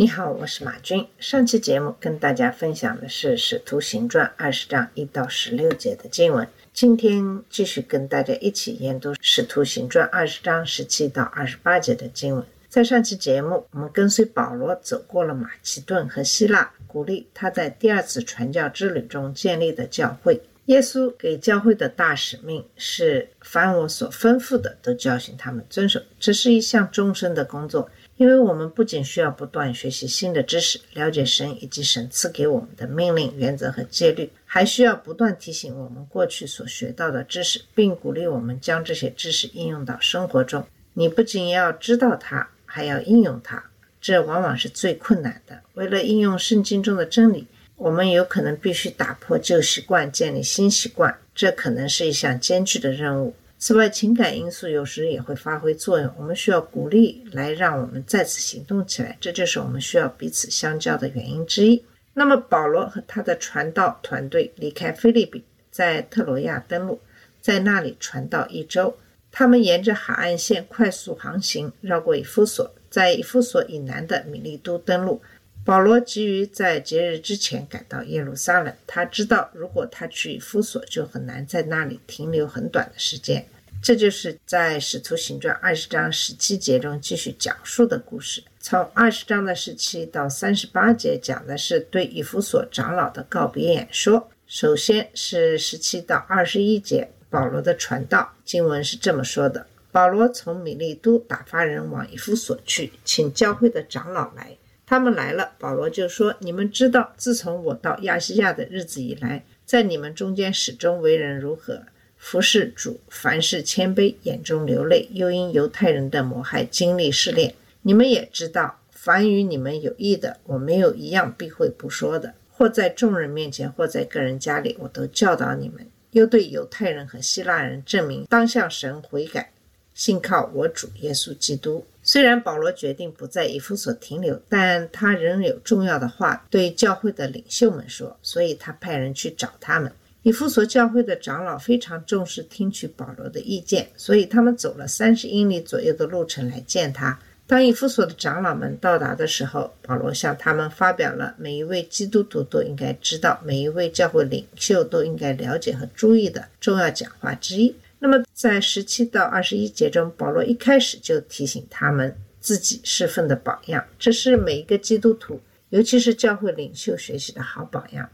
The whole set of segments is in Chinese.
你好，我是马军。上期节目跟大家分享的是《使徒行传》二十章一到十六节的经文，今天继续跟大家一起研读《使徒行传》二十章十七到二十八节的经文。在上期节目，我们跟随保罗走过了马其顿和希腊，鼓励他在第二次传教之旅中建立的教会。耶稣给教会的大使命是：凡我所吩咐的，都教训他们遵守。这是一项终身的工作，因为我们不仅需要不断学习新的知识，了解神以及神赐给我们的命令、原则和戒律，还需要不断提醒我们过去所学到的知识，并鼓励我们将这些知识应用到生活中。你不仅要知道它，还要应用它，这往往是最困难的。为了应用圣经中的真理，我们有可能必须打破旧习惯，建立新习惯，这可能是一项艰巨的任务。此外，情感因素有时也会发挥作用。我们需要鼓励来让我们再次行动起来，这就是我们需要彼此相交的原因之一。那么，保罗和他的传道团队离开菲利比，在特罗亚登陆，在那里传道一周。他们沿着海岸线快速航行，绕过以弗所，在以弗所以南的米利都登陆。保罗急于在节日之前赶到耶路撒冷。他知道，如果他去以弗所，就很难在那里停留很短的时间。这就是在《使徒行传》二十章十七节中继续讲述的故事。从二十章的十七到三十八节讲的是对以弗所长老的告别演说。首先是十七到二十一节，保罗的传道。经文是这么说的：保罗从米利都打发人往以弗所去，请教会的长老来。他们来了，保罗就说：“你们知道，自从我到亚细亚的日子以来，在你们中间始终为人如何？服侍主，凡事谦卑，眼中流泪，又因犹太人的谋害经历试炼。你们也知道，凡与你们有益的，我没有一样避讳不说的。或在众人面前，或在个人家里，我都教导你们，又对犹太人和希腊人证明，当向神悔改，信靠我主耶稣基督。”虽然保罗决定不在以弗所停留，但他仍有重要的话对教会的领袖们说，所以他派人去找他们。以弗所教会的长老非常重视听取保罗的意见，所以他们走了三十英里左右的路程来见他。当以弗所的长老们到达的时候，保罗向他们发表了每一位基督徒都应该知道、每一位教会领袖都应该了解和注意的重要讲话之一。那么，在十七到二十一节中，保罗一开始就提醒他们自己侍奉的榜样，这是每一个基督徒，尤其是教会领袖学习的好榜样。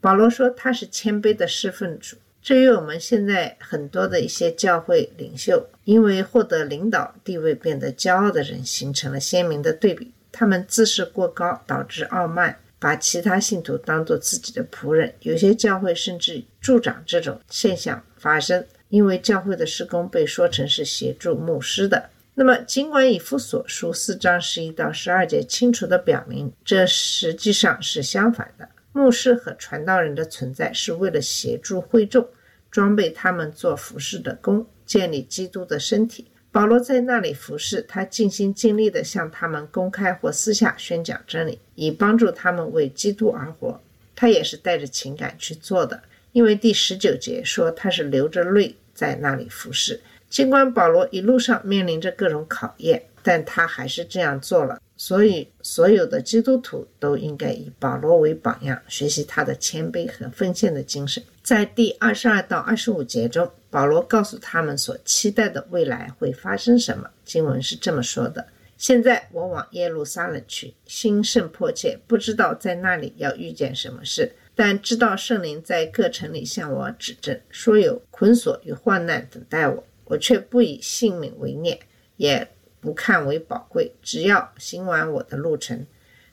保罗说他是谦卑的侍奉主，这与我们现在很多的一些教会领袖因为获得领导地位变得骄傲的人形成了鲜明的对比。他们自视过高，导致傲慢，把其他信徒当作自己的仆人。有些教会甚至助长这种现象发生。因为教会的施工被说成是协助牧师的，那么尽管以弗所书四章十一到十二节清楚地表明，这实际上是相反的。牧师和传道人的存在是为了协助会众，装备他们做服侍的工，建立基督的身体。保罗在那里服侍，他尽心尽力地向他们公开或私下宣讲真理，以帮助他们为基督而活。他也是带着情感去做的。因为第十九节说他是流着泪在那里服侍，尽管保罗一路上面临着各种考验，但他还是这样做了。所以，所有的基督徒都应该以保罗为榜样，学习他的谦卑和奉献的精神。在第二十二到二十五节中，保罗告诉他们所期待的未来会发生什么。经文是这么说的：“现在我往耶路撒冷去，心甚迫切，不知道在那里要遇见什么事。”但知道圣灵在各城里向我指证，说有捆锁与患难等待我，我却不以性命为念，也不看为宝贵，只要行完我的路程，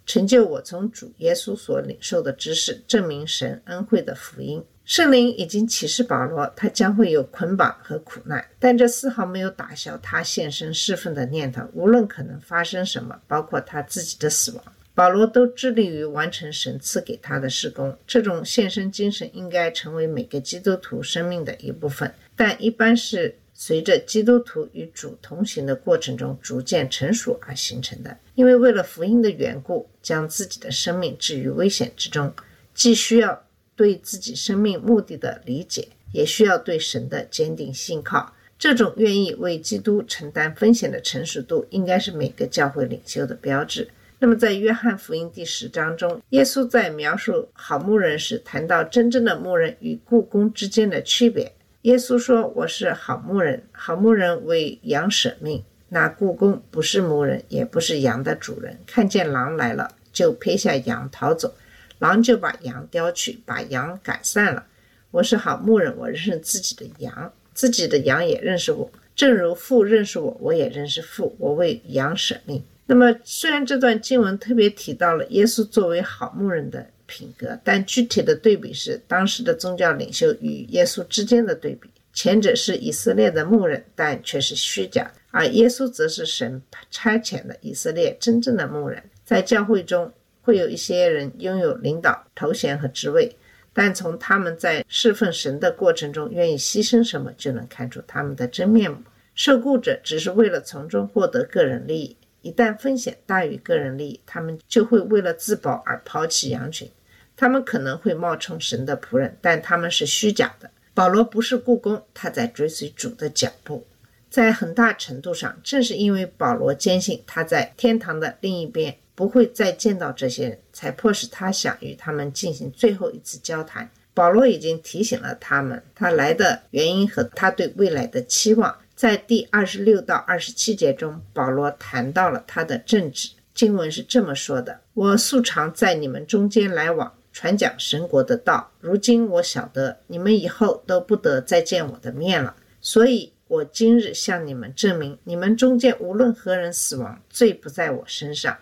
成就我从主耶稣所领受的知识，证明神恩惠的福音。圣灵已经启示保罗，他将会有捆绑和苦难，但这丝毫没有打消他献身侍奉的念头。无论可能发生什么，包括他自己的死亡。保罗都致力于完成神赐给他的事工。这种献身精神应该成为每个基督徒生命的一部分，但一般是随着基督徒与主同行的过程中逐渐成熟而形成的。因为为了福音的缘故，将自己的生命置于危险之中，既需要对自己生命目的的理解，也需要对神的坚定信靠。这种愿意为基督承担风险的成熟度，应该是每个教会领袖的标志。那么，在约翰福音第十章中，耶稣在描述好牧人时，谈到真正的牧人与雇工之间的区别。耶稣说：“我是好牧人，好牧人为羊舍命。那雇工不是牧人，也不是羊的主人，看见狼来了，就撇下羊逃走，狼就把羊叼去，把羊赶散了。我是好牧人，我认识自己的羊。”自己的羊也认识我，正如父认识我，我也认识父。我为羊舍命。那么，虽然这段经文特别提到了耶稣作为好牧人的品格，但具体的对比是当时的宗教领袖与耶稣之间的对比。前者是以色列的牧人，但却是虚假的；而耶稣则是神差遣的以色列真正的牧人。在教会中，会有一些人拥有领导头衔和职位。但从他们在侍奉神的过程中愿意牺牲什么，就能看出他们的真面目。受雇者只是为了从中获得个人利益，一旦风险大于个人利益，他们就会为了自保而抛弃羊群。他们可能会冒充神的仆人，但他们是虚假的。保罗不是雇工，他在追随主的脚步。在很大程度上，正是因为保罗坚信他在天堂的另一边。不会再见到这些人，才迫使他想与他们进行最后一次交谈。保罗已经提醒了他们，他来的原因和他对未来的期望。在第二十六到二十七节中，保罗谈到了他的政治。经文是这么说的：“我素常在你们中间来往，传讲神国的道。如今我晓得你们以后都不得再见我的面了，所以我今日向你们证明，你们中间无论何人死亡，罪不在我身上。”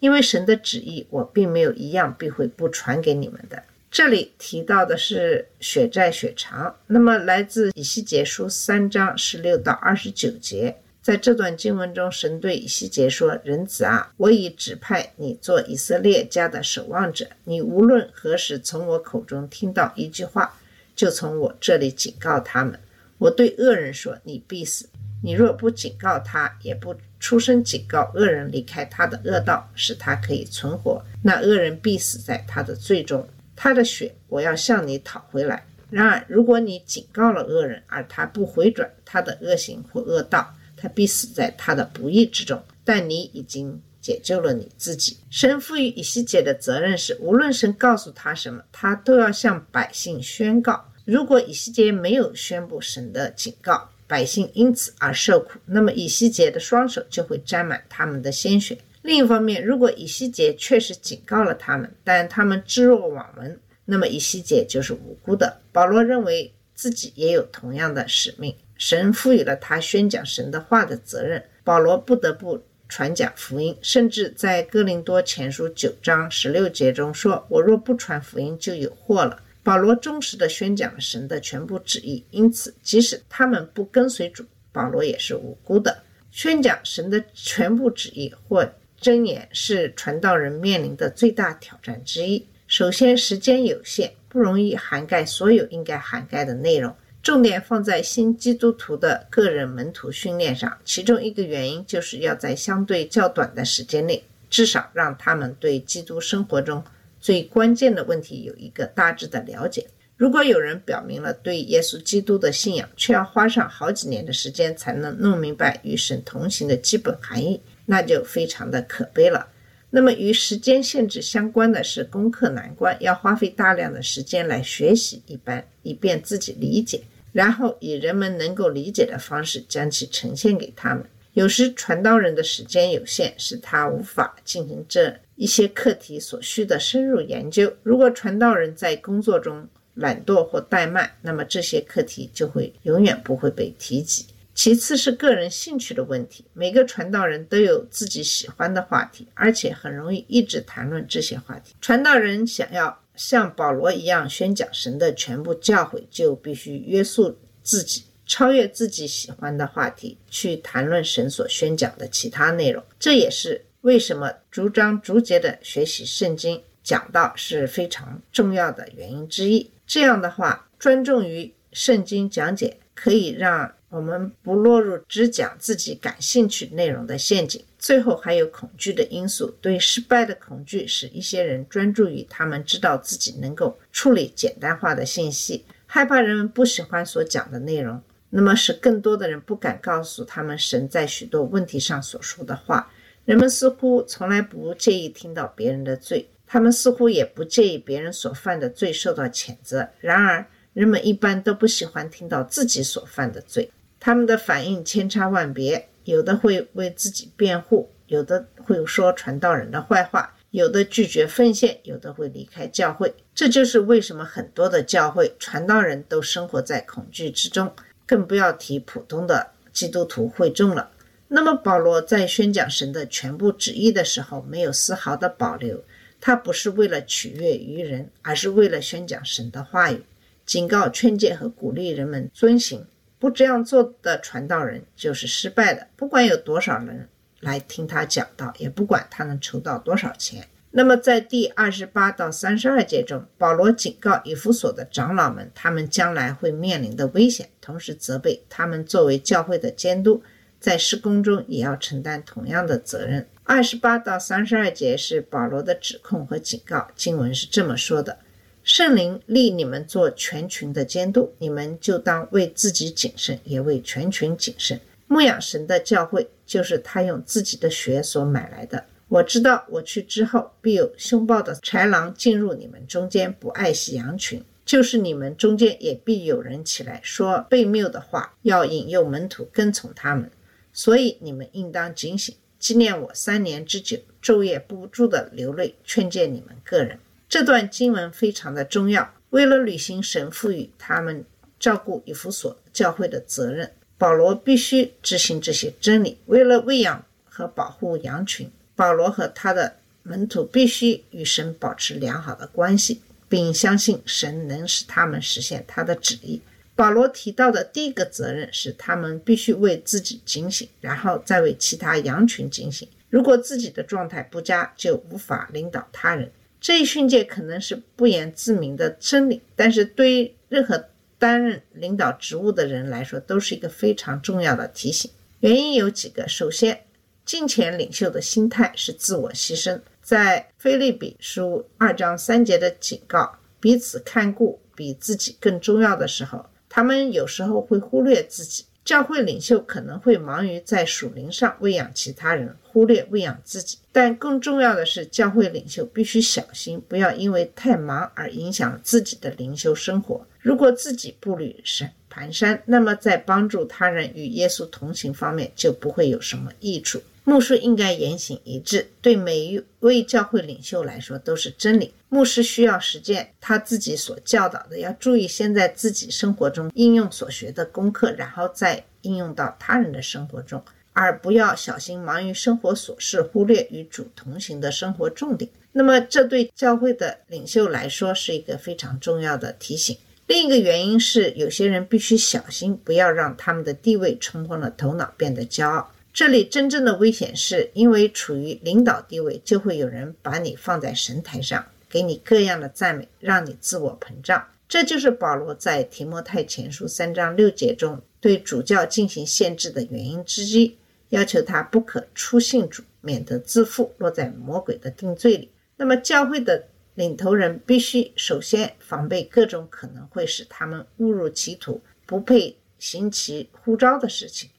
因为神的旨意，我并没有一样必会不传给你们的。这里提到的是血债血偿。那么，来自以西结书三章十六到二十九节，在这段经文中，神对以西结说：“人子啊，我已指派你做以色列家的守望者。你无论何时从我口中听到一句话，就从我这里警告他们。我对恶人说：你必死。你若不警告他，也不。”出声警告恶人离开他的恶道，使他可以存活。那恶人必死在他的罪中，他的血我要向你讨回来。然而，如果你警告了恶人，而他不回转他的恶行或恶道，他必死在他的不义之中。但你已经解救了你自己。神赋予以西结的责任是，无论神告诉他什么，他都要向百姓宣告。如果以西结没有宣布神的警告，百姓因此而受苦，那么以西结的双手就会沾满他们的鲜血。另一方面，如果以西结确实警告了他们，但他们置若罔闻，那么以西结就是无辜的。保罗认为自己也有同样的使命，神赋予了他宣讲神的话的责任。保罗不得不传讲福音，甚至在哥林多前书九章十六节中说：“我若不传福音，就有祸了。”保罗忠实地宣讲了神的全部旨意，因此，即使他们不跟随主，保罗也是无辜的。宣讲神的全部旨意或真言，是传道人面临的最大挑战之一。首先，时间有限，不容易涵盖所有应该涵盖的内容。重点放在新基督徒的个人门徒训练上，其中一个原因就是要在相对较短的时间内，至少让他们对基督生活中。最关键的问题有一个大致的了解。如果有人表明了对耶稣基督的信仰，却要花上好几年的时间才能弄明白与神同行的基本含义，那就非常的可悲了。那么与时间限制相关的是攻克难关，要花费大量的时间来学习一般，以便自己理解，然后以人们能够理解的方式将其呈现给他们。有时传道人的时间有限，使他无法进行这。一些课题所需的深入研究。如果传道人在工作中懒惰或怠慢，那么这些课题就会永远不会被提及。其次是个人兴趣的问题。每个传道人都有自己喜欢的话题，而且很容易一直谈论这些话题。传道人想要像保罗一样宣讲神的全部教诲，就必须约束自己，超越自己喜欢的话题，去谈论神所宣讲的其他内容。这也是。为什么逐章逐节的学习圣经讲道是非常重要的原因之一。这样的话，专注于圣经讲解，可以让我们不落入只讲自己感兴趣内容的陷阱。最后还有恐惧的因素，对失败的恐惧使一些人专注于他们知道自己能够处理简单化的信息，害怕人们不喜欢所讲的内容，那么使更多的人不敢告诉他们神在许多问题上所说的话。人们似乎从来不介意听到别人的罪，他们似乎也不介意别人所犯的罪受到谴责。然而，人们一般都不喜欢听到自己所犯的罪，他们的反应千差万别。有的会为自己辩护，有的会说传道人的坏话，有的拒绝奉献，有的会离开教会。这就是为什么很多的教会传道人都生活在恐惧之中，更不要提普通的基督徒会众了。那么，保罗在宣讲神的全部旨意的时候，没有丝毫的保留。他不是为了取悦于人，而是为了宣讲神的话语，警告、劝诫和鼓励人们遵行。不这样做的传道人就是失败的。不管有多少人来听他讲道，也不管他能筹到多少钱。那么，在第二十八到三十二节中，保罗警告以弗所的长老们，他们将来会面临的危险，同时责备他们作为教会的监督，在施工中也要承担同样的责任。二十八到三十二节是保罗的指控和警告。经文是这么说的。圣灵立你们做全群的监督，你们就当为自己谨慎，也为全群谨慎。牧养神的教会，就是他用自己的血所买来的。我知道，我去之后，必有凶暴的豺狼进入你们中间，不爱惜羊群；就是你们中间，也必有人起来说悖谬的话，要引诱门徒跟从他们。所以你们应当警醒，纪念我三年之久，昼夜不住的流泪，劝诫你们个人。这段经文非常的重要。为了履行神赋予他们照顾以弗所教会的责任，保罗必须执行这些真理。为了喂养和保护羊群，保罗和他的门徒必须与神保持良好的关系，并相信神能使他们实现他的旨意。保罗提到的第一个责任是，他们必须为自己警醒，然后再为其他羊群警醒。如果自己的状态不佳，就无法领导他人。这一训诫可能是不言自明的真理，但是对于任何担任领导职务的人来说，都是一个非常重要的提醒。原因有几个：首先，金钱领袖的心态是自我牺牲，在菲利比书二章三节的警告，彼此看顾比自己更重要的时候，他们有时候会忽略自己。教会领袖可能会忙于在属灵上喂养其他人，忽略喂养自己。但更重要的是，教会领袖必须小心，不要因为太忙而影响自己的灵修生活。如果自己步履蹒蹒跚，那么在帮助他人与耶稣同行方面就不会有什么益处。牧师应该言行一致，对每一位教会领袖来说都是真理。牧师需要实践他自己所教导的，要注意先在自己生活中应用所学的功课，然后再应用到他人的生活中，而不要小心忙于生活琐事，忽略与主同行的生活重点。那么，这对教会的领袖来说是一个非常重要的提醒。另一个原因是，有些人必须小心，不要让他们的地位冲昏了头脑，变得骄傲。这里真正的危险是因为处于领导地位，就会有人把你放在神台上，给你各样的赞美，让你自我膨胀。这就是保罗在提摩太前书三章六节中对主教进行限制的原因之一，要求他不可出信主，免得自负，落在魔鬼的定罪里。那么，教会的领头人必须首先防备各种可能会使他们误入歧途、不配行其呼召的事情。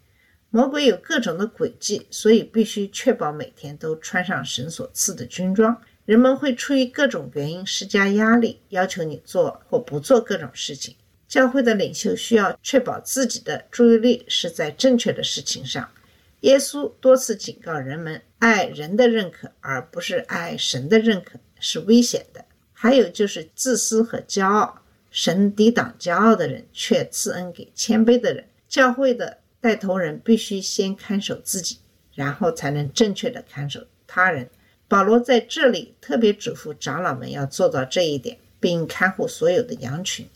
魔鬼有各种的诡计，所以必须确保每天都穿上神所赐的军装。人们会出于各种原因施加压力，要求你做或不做各种事情。教会的领袖需要确保自己的注意力是在正确的事情上。耶稣多次警告人们，爱人的认可而不是爱神的认可是危险的。还有就是自私和骄傲，神抵挡骄傲的人，却赐恩给谦卑的人。教会的。带头人必须先看守自己，然后才能正确的看守他人。保罗在这里特别嘱咐长老们要做到这一点，并看护所有的羊群。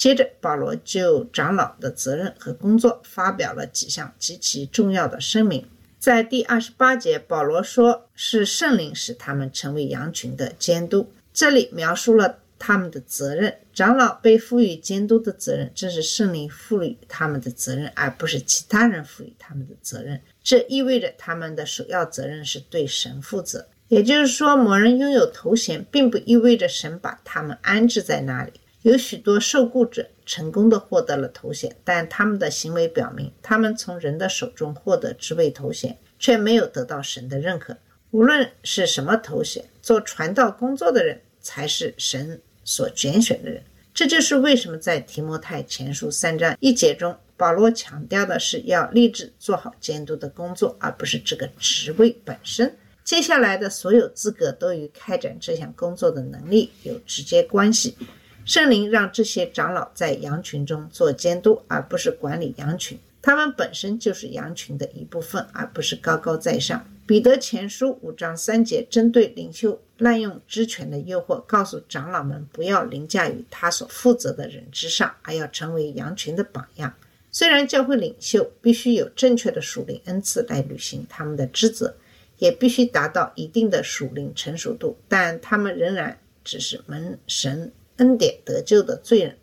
接着，保罗就长老的责任和工作发表了几项极其重要的声明。在第二十八节，保罗说是圣灵使他们成为羊群的监督。这里描述了他们的责任，长老被赋予监督的责任，这是圣灵赋予他们的责任，而不是其他人赋予他们的责任。这意味着他们的首要责任是对神负责。也就是说，某人拥有头衔，并不意味着神把他们安置在那里。有许多受雇者成功的获得了头衔，但他们的行为表明，他们从人的手中获得职位头衔，却没有得到神的认可。无论是什么头衔，做传道工作的人才是神所拣选的人。这就是为什么在提摩太前书三章一节中，保罗强调的是要立志做好监督的工作，而不是这个职位本身。接下来的所有资格都与开展这项工作的能力有直接关系。圣灵让这些长老在羊群中做监督，而不是管理羊群。他们本身就是羊群的一部分，而不是高高在上。彼得前书五章三节针对领袖滥用职权的诱惑，告诉长老们不要凌驾于他所负责的人之上，而要成为羊群的榜样。虽然教会领袖必须有正确的属灵恩赐来履行他们的职责，也必须达到一定的属灵成熟度，但他们仍然只是门神。恩典得救的罪人，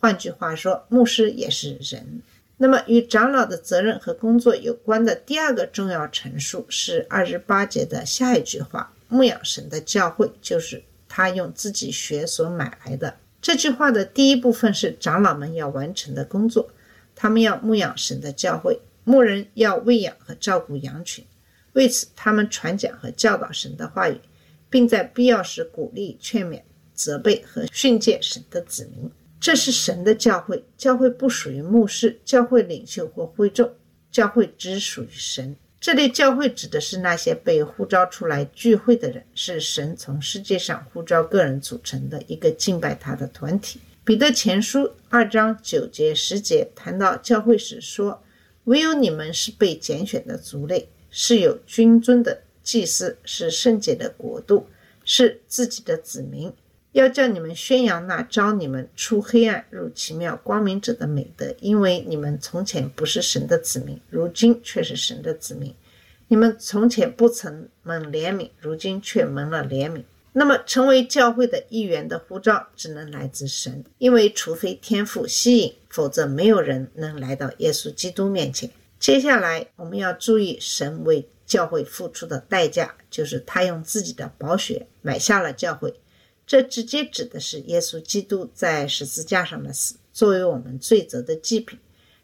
换句话说，牧师也是人。那么，与长老的责任和工作有关的第二个重要陈述是二十八节的下一句话：“牧养神的教会，就是他用自己血所买来的。”这句话的第一部分是长老们要完成的工作，他们要牧养神的教会，牧人要喂养和照顾羊群，为此他们传讲和教导神的话语，并在必要时鼓励劝勉。责备和训诫神的子民，这是神的教会。教会不属于牧师、教会领袖或会众，教会只属于神。这类教会指的是那些被呼召出来聚会的人，是神从世界上呼召个人组成的一个敬拜他的团体。彼得前书二章九节十节谈到教会时说：“唯有你们是被拣选的族类，是有君尊的祭司，是圣洁的国度，是自己的子民。”要叫你们宣扬那招你们出黑暗入奇妙光明者的美德，因为你们从前不是神的子民，如今却是神的子民。你们从前不曾蒙怜悯，如今却蒙了怜悯。那么，成为教会的一员的护照只能来自神，因为除非天赋吸引，否则没有人能来到耶稣基督面前。接下来，我们要注意神为教会付出的代价，就是他用自己的宝血买下了教会。这直接指的是耶稣基督在十字架上的死，作为我们罪责的祭品。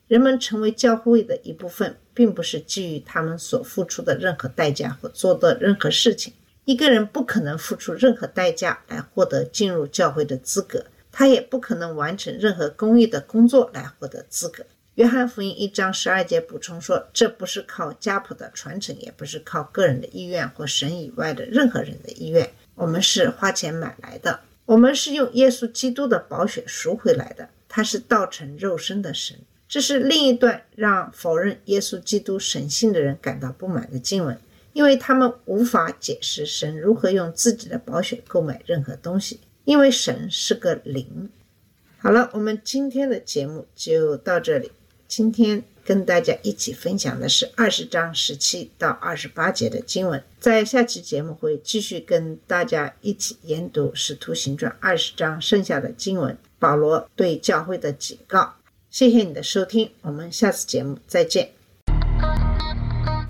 人们成为教会的一部分，并不是基于他们所付出的任何代价或做的任何事情。一个人不可能付出任何代价来获得进入教会的资格，他也不可能完成任何公益的工作来获得资格。约翰福音一章十二节补充说：“这不是靠家谱的传承，也不是靠个人的意愿或神以外的任何人的意愿。”我们是花钱买来的，我们是用耶稣基督的宝血赎回来的。他是道成肉身的神。这是另一段让否认耶稣基督神性的人感到不满的经文，因为他们无法解释神如何用自己的宝血购买任何东西，因为神是个灵。好了，我们今天的节目就到这里。今天。跟大家一起分享的是二十章十七到二十八节的经文，在下期节目会继续跟大家一起研读《使徒行传》二十章剩下的经文，保罗对教会的警告。谢谢你的收听，我们下次节目再见。